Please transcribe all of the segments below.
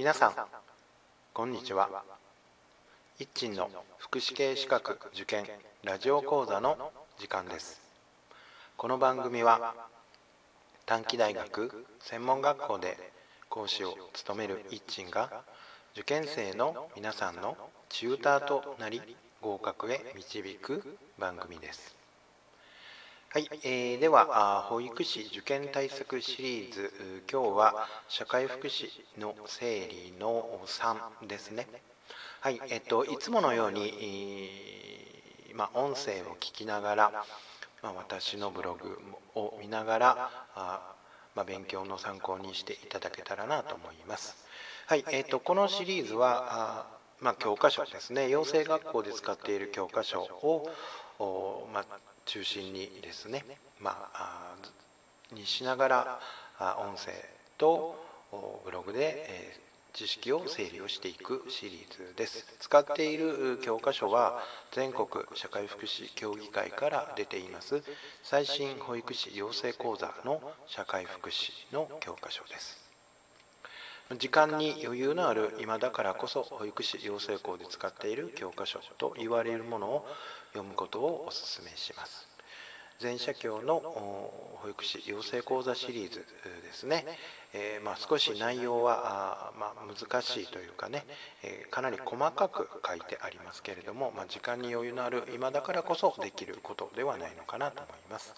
皆さんこんにちは。一鎮の福祉系資格受験ラジオ講座の時間です。この番組は短期大学専門学校で講師を務める一鎮が受験生の皆さんのチューターとなり合格へ導く番組です。はい、えー、では保育士受験対策シリーズ今日は社会福祉の整理の3ですね。はいえっといつものように、まあ、音声を聞きながら、まあ、私のブログを見ながらあ、まあ、勉強の参考にしていただけたらなと思います。はいえっとこのシリーズはあまあ、教科書ですね。養成学校で使っている教科書を、まあ、中心にですね、まあ、にしながら音声とブログで知識を整理をしていくシリーズです。使っている教科書は全国社会福祉協議会から出ています。最新保育士養成講座の社会福祉の教科書です。時間に余裕のある今だからこそ保育士養成校で使っている教科書と言われるものを読むことをお勧めします。全社協の保育士養成講座シリーズですね、えー、まあ、少し内容はまあ、難しいというかね、えー、かなり細かく書いてありますけれども、まあ、時間に余裕のある今だからこそできることではないのかなと思います。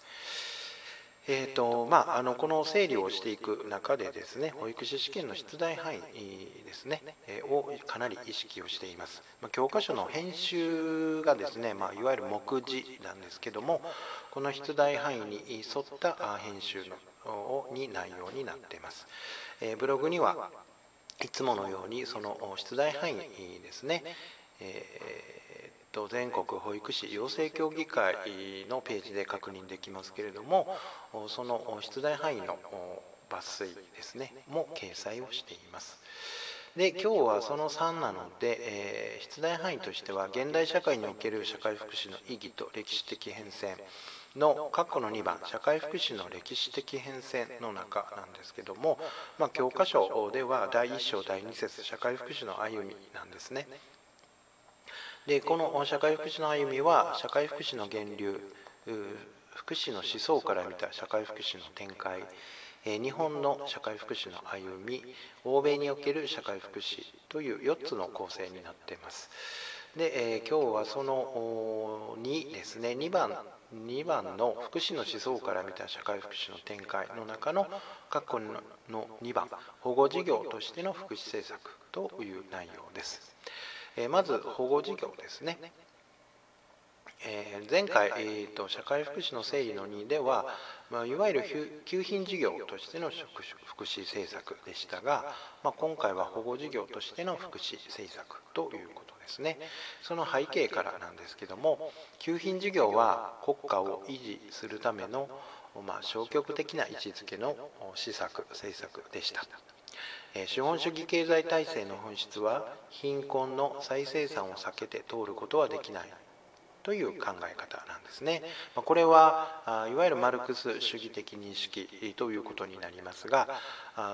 えーとまあ、あのこの整理をしていく中でですね保育士試験の出題範囲ですね、え、をかなり意識をしています、まあ、教科書の編集がですね、まあ、いわゆる目次なんですけどもこの出題範囲に沿った編集のに内容になっています、え、ブログにはいつものようにその出題範囲ですね、えー全国保育士養成協議会のページで確認できますけれどもその出題範囲の抜粋ですねも掲載をしています。で今日はその3なので、えー、出題範囲としては現代社会における社会福祉の意義と歴史的変遷の括弧の2番社会福祉の歴史的変遷の中なんですけども、まあ、教科書では第1章第2節社会福祉の歩みなんですね。でこの社会福祉の歩みは社会福祉の源流福祉の思想から見た社会福祉の展開日本の社会福祉の歩み欧米における社会福祉という4つの構成になっています。で、えー、今日はその2ですね2番2番の福祉の思想から見た社会福祉の展開の中の括弧の2番保護事業としての福祉政策という内容です。えまず保護事業ですね。え前回、えーと、社会福祉の整理の2では、まあ、いわゆる給品事業としての福祉政策でしたが、まあ、今回は保護事業としての福祉政策ということですねその背景からなんですけども給品事業は国家を維持するための、まあ、消極的な位置づけの施策政策でした資本主義経済体制の本質は貧困の再生産を避けて通ることはできないという考え方なんですね。これはいわゆるマルクス主義的認識ということになりますが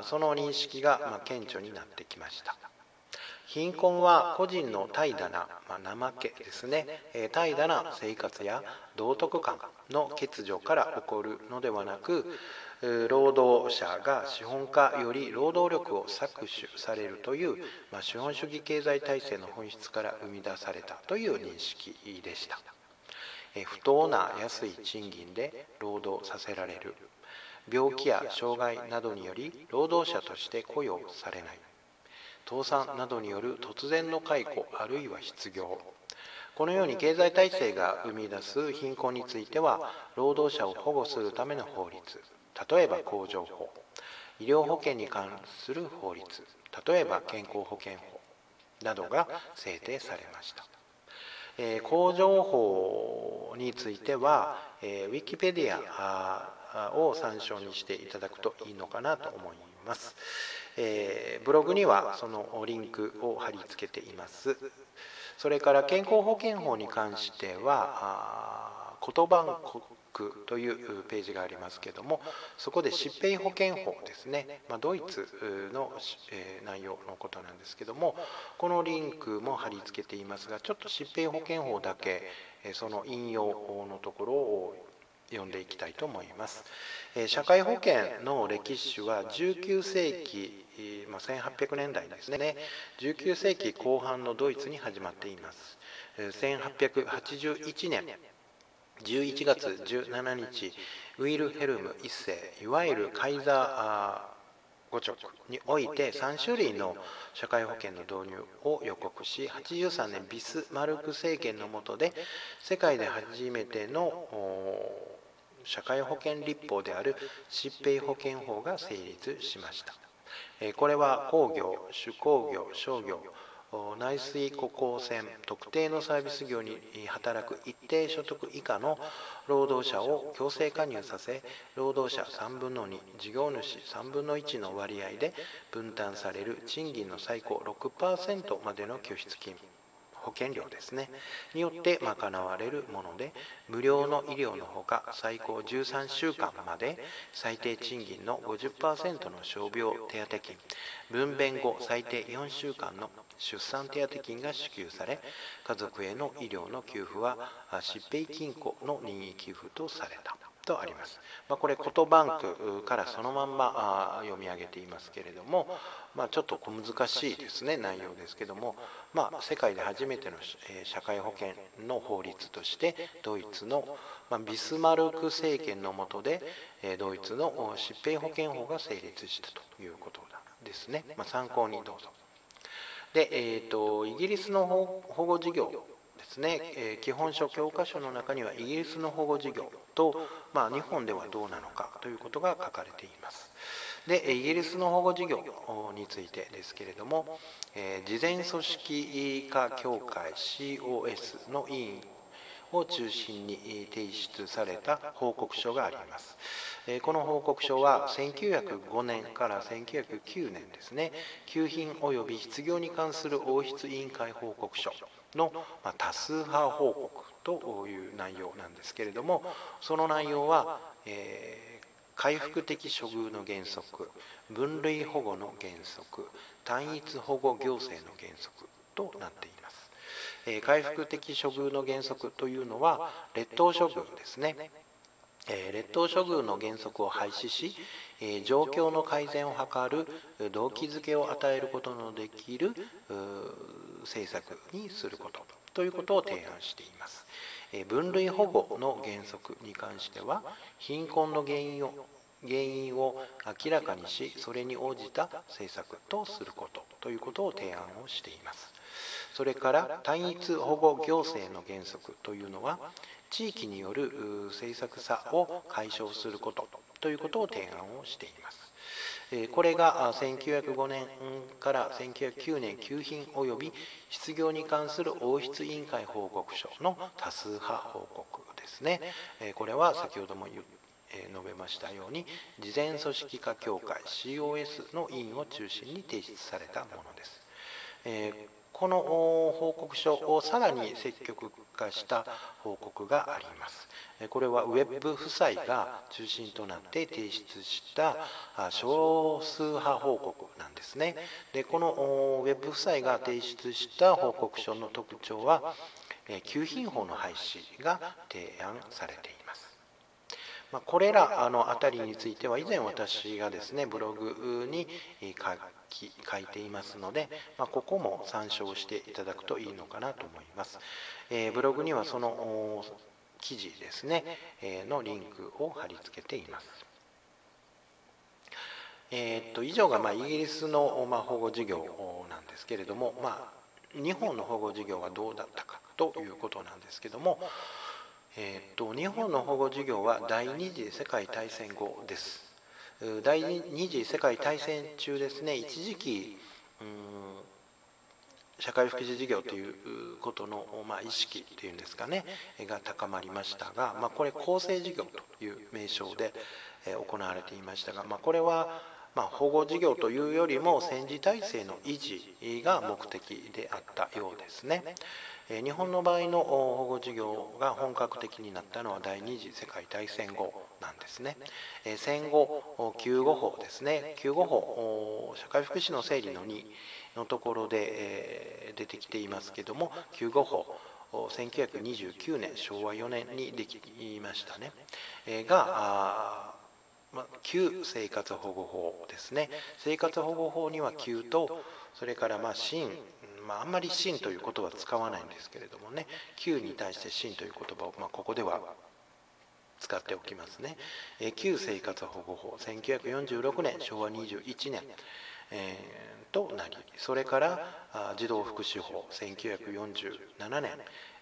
その認識が顕著になってきました。貧困は個人の怠惰な、まあ、怠けですね。え怠惰な生活や道徳感の欠如から起こるのではなく労働者が資本家より労働力を搾取されるという、まあ、資本主義経済体制の本質から生み出されたという認識でした。不当な安い賃金で労働させられる。病気や障害などにより労働者として雇用されない。倒産などによる突然の解雇あるいは失業。このように経済体制が生み出す貧困については労働者を保護するための法律。例えば工場法。医療保険に関する法律。例えば健康保険法。などが制定されました、えー、工場法については、えー、ウィキペディアを参照にしていただくといいのかなと思います、えー、ブログにはそのリンクを貼り付けています。それから健康保険法に関しては言葉国というページがありますけどもそこで疾病保険法ですね、まあ、ドイツの、え内容のことなんですけどもこのリンクも貼り付けていますがちょっと疾病保険法だけその引用のところを読んでいきたいと思います。社会保険の歴史は19世紀、まあ、1800年代ですね19世紀後半のドイツに始まっています1881年11月17日ウィルヘルム1世いわゆるカイザー五直において3種類の社会保険の導入を予告し83年ビスマルク政権の下で世界で初めての社会保険立法である疾病保険法が成立しました。これは工業主工業商業内水湖光線特定のサービス業に働く一定所得以下の労働者を強制加入させ労働者3分の2事業主3分の1の割合で分担される賃金の最高6%までの拠出金。保険料ですね。によって賄われるもので無料の医療のほか最高13週間まで最低賃金の50%の傷病手当金分娩後最低4週間の出産手当金が支給され家族への医療の給付は疾病金庫の任意給付とされた。とあります、まあ、これコトバンクからそのまんま読み上げていますけれども、まあ、ちょっと小難しいですね内容ですけども、まあ、世界で初めての社会保険の法律としてドイツの、まビスマルク政権の下でドイツの疾病保険法が成立したということですね、ま参考にどうぞ。で、えーと、イギリスの保護事業ですね、えー、基本書教科書の中にはイギリスの保護事業と、まあ、日本ではどうなのかということが書かれています。でイギリスの保護事業についてですけれども、えー、事前組織化協会 COS の委員を中心に提出された報告書があります。この報告書は1905年から1909年ですね。給品及び失業に関する王室委員会報告書の多数派報告という内容なんですけれどもその内容は、えー、回復的処遇の原則分類保護の原則単一保護行政の原則となっています、え、回復的処遇の原則というのは劣等処遇ですねえ劣等処遇の原則を廃止し、え状況の改善を図る動機づけを与えることのできる政策にすることということを提案しています。え分類保護の原則に関しては貧困の原因を原因を明らかにしそれに応じた政策とすることということを提案をしていますそれから単一保護行政の原則というのは地域による政策差を解消することということを提案をしています。これが1905年から1909年給品及び失業に関する王室委員会報告書の多数派報告ですね。これは先ほども述べましたように事前組織化協会 COS の委員を中心に提出されたものです。この報告書をさらに積極化した報告があります。これはウェブ夫妻が中心となって提出した少数派報告なんですね。でこのウェブ夫妻が提出した報告書の特徴は給品法の廃止が提案されています。まこれらの辺りについては以前私がですねブログに書書いていますので、まここも参照していただくといいのかなと思います。えブログにはその記事ですね、えのリンクを貼り付けています。えー、っと以上がまイギリスのま保護事業なんですけれども、まあ、日本の保護事業はどうだったかということなんですけども、えー、っと日本の保護事業は第二次世界大戦後です。第二次世界大戦中ですね一時期社会福祉事業ということの、まあ、意識というんですかねが高まりましたが、まあ、これ厚生事業という名称で行われていましたが、まあ、これはま保護事業というよりも戦時体制の維持が目的であったようですね。日本の場合の保護事業が本格的になったのは第二次世界大戦後なんですね、戦後救護法ですね。救護法社会福祉の整理の2のところで、出てきていますけども救護法1929年昭和4年にできましたね、がま、旧生活保護法ですね。生活保護法には旧とそれからまあ新まあ、あんまり真という言葉は使わないんですけれどもね。旧に対して真という言葉を、まあ、ここでは使っておきますね、え旧生活保護法1946年昭和21年、えー、となりそれから児童福祉法1947年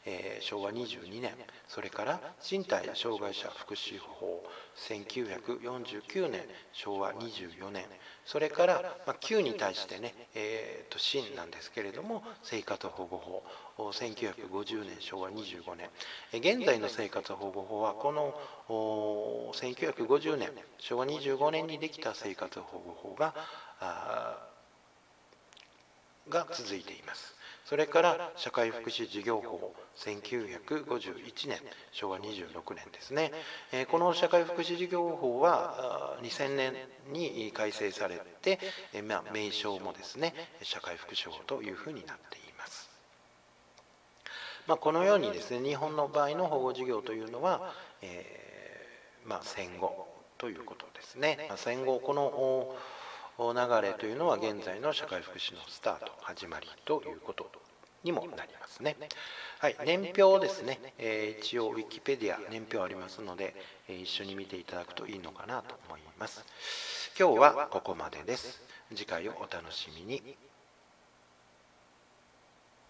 えー、昭和22年それから身体障害者福祉法1949年昭和24年それから、まあ、旧に対してね、えーと、新なんですけれども生活保護法1950年昭和25年。現在の生活保護法はこの1950年昭和25年にできた生活保護法がが続いています。それから社会福祉事業法1951年昭和26年ですねこの社会福祉事業法は2000年に改正されて、ま、名称もですね社会福祉法というふうになっています。まあ、このようにですね日本の場合の保護事業というのは、えー、まあ、戦後ということですね。ま、戦後この流れというのは現在の社会福祉のスタート始まりということにもなりますね。はい、年表ですね、えー、一応ウィキペディア年表ありますので、えー、一緒に見ていただくといいのかなと思います。今日はここまでです。次回をお楽しみに。